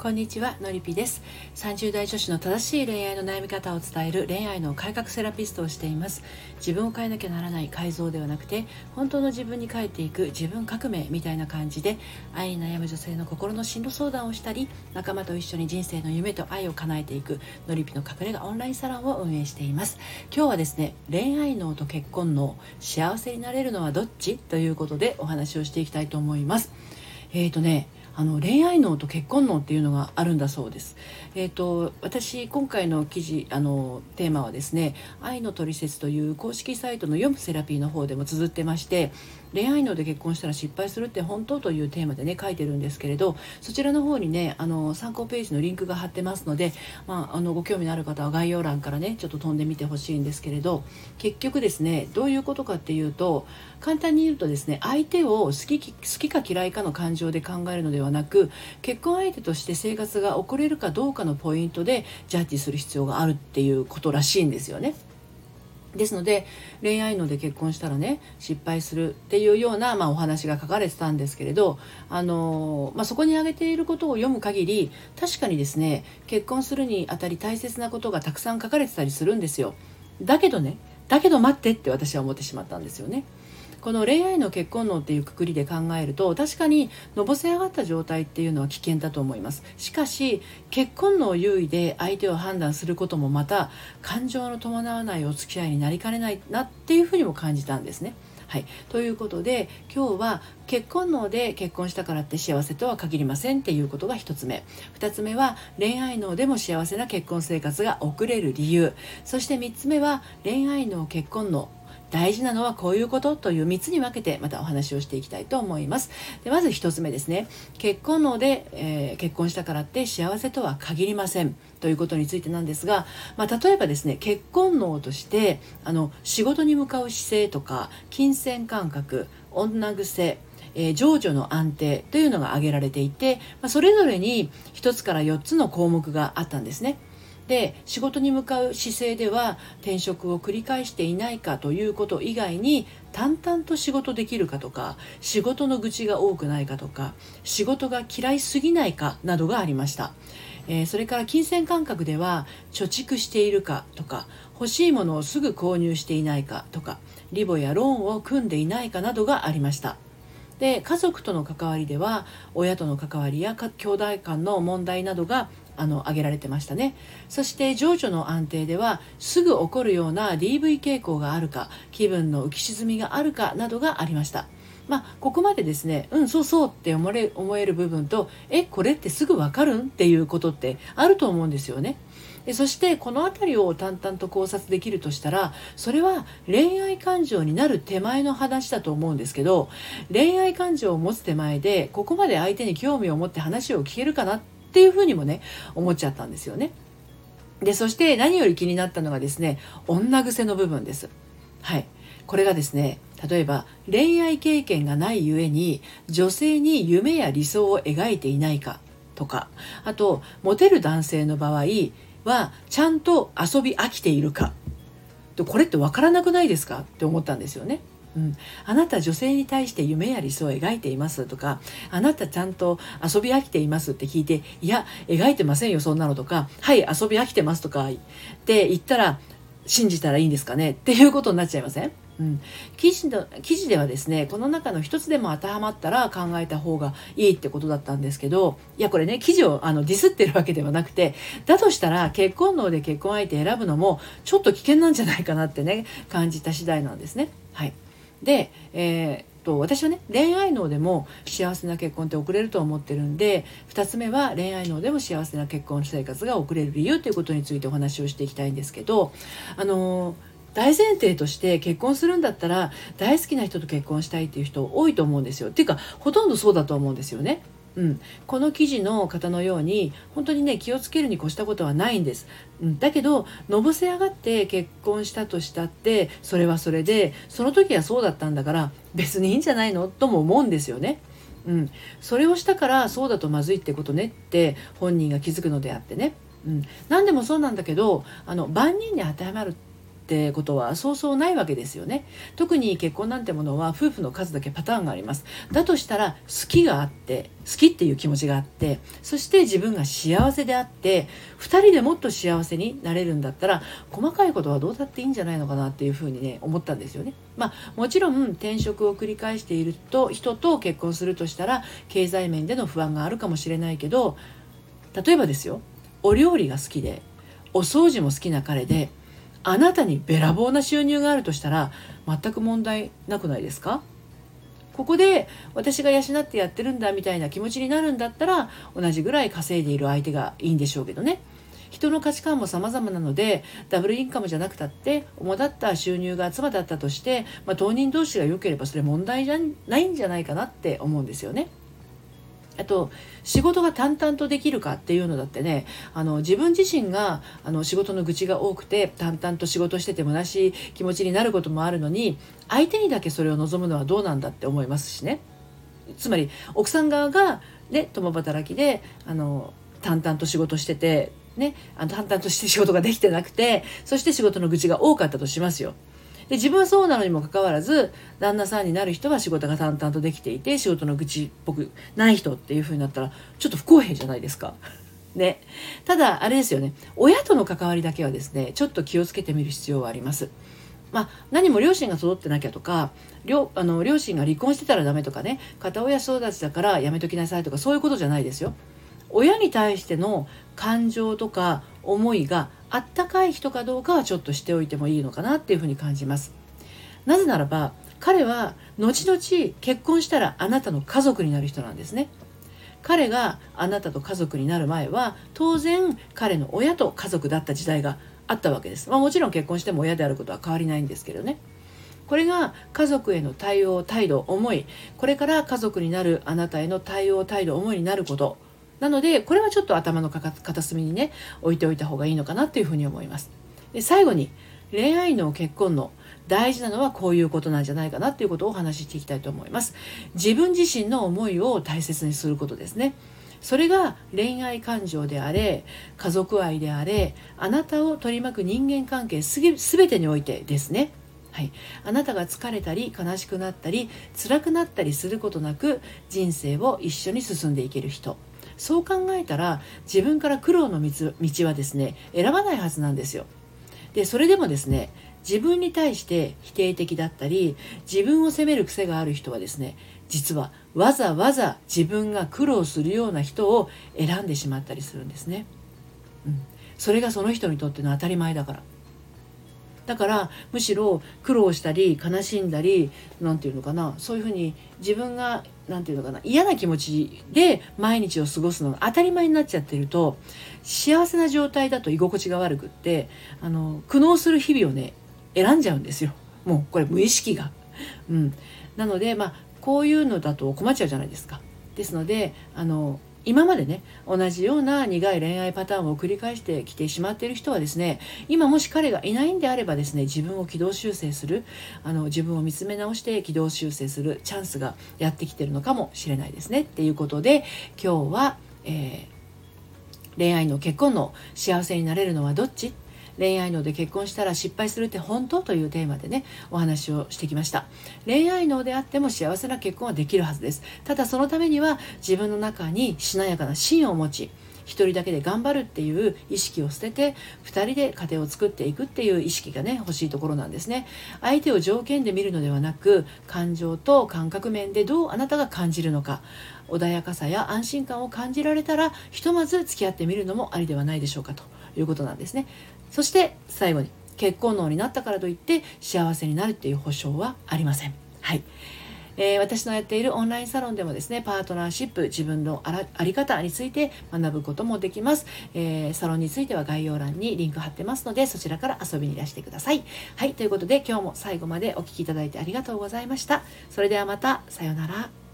こんにちはのりぴです。30代女子の正しい恋愛の悩み方を伝える恋愛の改革セラピストをしています。自分を変えなきゃならない改造ではなくて本当の自分に変えていく自分革命みたいな感じで愛に悩む女性の心の進路相談をしたり仲間と一緒に人生の夢と愛を叶えていくのりぴの隠れ家オンラインサロンを運営しています。今日はですね恋愛脳と結婚脳幸せになれるのはどっち？ということでお話をしていきたいと思います。えーとねあの恋愛脳と結婚脳っていうのがあるんだそうです。えーと、私今回の記事あのテーマはですね「愛のトリセツ」という公式サイトの読むセラピーの方でも綴ってまして恋愛脳で結婚したら失敗するって本当というテーマでね書いてるんですけれどそちらの方にねあの参考ページのリンクが貼ってますので、まあ、あのご興味のある方は概要欄からねちょっと飛んでみてほしいんですけれど結局ですねどういうことかっていうと簡単に言うとですね相手を好き好きか嫌いかの感情で考えるのではなく結婚相手として生活が送れるかどうかのポイントでジャッジする必要があるっていうことらしいんですよね。ですので恋愛ので結婚したらね失敗するっていうような、まあ、お話が書かれてたんですけれど、あのまあ、そこに挙げていることを読む限り確かにですね結婚するにあたり大切なことがたくさん書かれてたりするんですよ。だけどねだけど待ってって私は思ってしまったんですよね。この恋愛の結婚論っていうくくりで考えると確かにのぼせ上がった状態っていうのは危険だと思います。しかし結婚の優位で相手を判断することもまた感情の伴わないお付き合いになりかねないなっていうふうにも感じたんですね。はい、ということで今日は結婚脳で結婚したからって幸せとは限りませんっていうことが1つ目。2つ目は恋愛脳でも幸せな結婚生活が送れる理由。そして3つ目は恋愛脳結婚脳大事なのはこういうことという3つに分けてまたお話をしていきたいと思いますでまず1つ目ですね結婚ので、えー、結婚したからって幸せとは限りませんということについてなんですが、まあ、例えばですね結婚脳としてあの仕事に向かう姿勢とか金銭感覚女癖えー、情緒の安定というのが挙げられていて、まあ、それぞれに1つから4つの項目があったんですね。で仕事に向かう姿勢では転職を繰り返していないかということ以外に淡々と仕事できるかとか仕事の愚痴が多くないかとか仕事が嫌いすぎないかなどがありました。えー、それから金銭感覚では貯蓄しているかとか欲しいものをすぐ購入していないかとかリボやローンを組んでいないかなどがありましたで家族との関わりでは親との関わりや兄弟間の問題などがあの挙げられてましたね。そして情緒の安定ではすぐ起こるような DV 傾向があるか気分の浮き沈みがあるかなどがありました。まあ、ここまでですねうんそうそうって思え思える部分とえこれってすぐ分かるん？っていうことってあると思うんですよね。でそしてこの辺りを淡々と考察できるとしたらそれは恋愛感情になる手前の話だと思うんですけど恋愛感情を持つ手前でここまで相手に興味を持って話を聞けるかなっっていうふうにもね思っちゃったんですよね。でそして何より気になったのがですね女癖の部分です。はいこれがですね例えば恋愛経験がないゆえに女性に夢や理想を描いていないかとかあとモテる男性の場合はちゃんと遊び飽きているかこれって分からなくないですか？って思ったんですよね。うん、あなた女性に対して夢や理想を描いていますとかあなたちゃんと遊び飽きていますって聞いていや描いてませんよそんなのとか。はい遊び飽きてますとかって言ったら信じたらいいんですかね？っていうことになっちゃいません？うん、記事の記事ではですねこの中の一つでも当てはまったら考えた方がいいってことだったんですけどいやこれね記事をあのディスってるわけではなくてだとしたら結婚能で結婚相手選ぶのもちょっと危険なんじゃないかなってね感じた次第なんですね。はい。で、えーと私はね恋愛脳でも幸せな結婚って送れると思ってるんで2つ目は恋愛脳でも幸せな結婚生活が送れる理由ということについてお話をしていきたいんですけどあの大前提として結婚するんだったら大好きな人と結婚したいっていう人多いと思うんですよ。っていうかほとんどそうだと思うんですよね。うん、この記事の方のように本当にね気をつけるに越したことはないんです、うん、だけどのぼせ上がって結婚したとしたってそれはそれでその時はそうだったんだから別にいいんじゃないの？とも思うんですよね。うん、それをしたからそうだとまずいってことねって本人が気づくのであってね、うん、何でもそうなんだけどあの万人に当てはまるってってことはそうそうないわけですよね。特に結婚なんてものは夫婦の数だけパターンがあります。だとしたら好きがあって好きっていう気持ちがあってそして自分が幸せであって2人でもっと幸せになれるんだったら細かいことはどうだっていいんじゃないのかなっていうふうにね思ったんですよね。まあもちろん転職を繰り返していると人と結婚するとしたら経済面での不安があるかもしれないけど例えばですよ。お料理が好きでお掃除も好きな彼であなたにべらぼうな収入があるとしたら全く問題なくないですか？ここで私が養ってやってるんだみたいな気持ちになるんだったら同じぐらい稼いでいる相手がいいんでしょうけどね人の価値観も様々なのでダブルインカムじゃなくたって主だった収入が妻だったとして、まあ、当人同士が良ければそれ問題じゃないんじゃないかなって思うんですよね。あと仕事が淡々とできるかっていうのだってねあの自分自身があの仕事の愚痴が多くて淡々と仕事してて虚しい気持ちになることもあるのに相手にだけそれを望むのはどうなんだって思いますしねつまり奥さん側が、ね、共働きであの淡々と仕事してて、ね、あの淡々として仕事ができてなくてそして仕事の愚痴が多かったとしますよ。で自分はそうなのにもかかわらず旦那さんになる人は仕事が淡々とできていて仕事の愚痴っぽくない人っていう風になったらちょっと不公平じゃないですか。ね、ただあれですよね親との関わりだけはですねちょっと気をつけてみる必要はあります。まあ、何も両親が育ってなきゃとか両あの両親が離婚してたらダメとかね片親育ちだからやめときなさいとかそういうことじゃないですよ。親に対しての感情とか思いがあったかい人かどうかはちょっとしておいてもいいのかなっていうふうに感じます。なぜならば彼は後々結婚したらあなたの家族になる人なんですね。彼があなたと家族になる前は当然彼の親と家族だった時代があったわけです、まあ、もちろん結婚しても親であることは変わりないんですけどね。これが家族への対応態度思い。これから家族になるあなたへの対応態度思いになること。なのでこれはちょっと頭の片隅にね置いておいた方がいいのかなというふうに思います。で最後に恋愛の結婚の大事なのはこういうことなんじゃないかなっていうことをお話ししていきたいと思います。自分自身の思いを大切にすることですね。それが恋愛感情であれ家族愛であれあなたを取り巻く人間関係すべてにおいてですね。はい、あなたが疲れたり悲しくなったり辛くなったりすることなく人生を一緒に進んでいける人。そう考えたら自分から苦労の道はですね選ばないはずなんですよ。でそれでもですね自分に対して否定的だったり自分を責める癖がある人はですね実はわざわざ自分が苦労するような人を選んでしまったりするんですね。うん、それがその人にとっての当たり前だから。だからむしろ苦労したり悲しんだり何て言うのかなそういうふうに自分が何て言うのかな嫌な気持ちで毎日を過ごすのが当たり前になっちゃってると幸せな状態だと居心地が悪くってあの苦悩する日々をね選んじゃうんですよもうこれ無意識が。うん、なのでまあこういうのだと困っちゃうじゃないですか。ですのであの今までね同じような苦い恋愛パターンを繰り返してきてしまっている人はですね今もし彼がいないんであればですね自分を軌道修正するあの自分を見つめ直して軌道修正するチャンスがやってきてるのかもしれないですね。っていうことで今日は、えー、恋愛の結婚の幸せになれるのはどっち恋愛脳で結婚したら失敗するって本当というテーマでねお話をしてきました。恋愛脳であっても幸せな結婚はできるはずです。ただそのためには自分の中にしなやかな芯を持ち一人だけで頑張るっていう意識を捨てて2人で家庭を作っていくっていう意識がね欲しいところなんですね。相手を条件で見るのではなく感情と感覚面でどうあなたが感じるのか穏やかさや安心感を感じられたらひとまず付き合ってみるのもありではないでしょうかということなんですね。そして最後に結婚能になったからといって幸せになるっていう保証はありません。はい。えー、私のやっているオンラインサロンでもですねパートナーシップ自分のあり方について学ぶこともできます、えー、サロンについては概要欄にリンク貼ってますのでそちらから遊びにいらしてください。はい。ということで今日も最後までお聴きいただいてありがとうございました。それではまた。さようなら。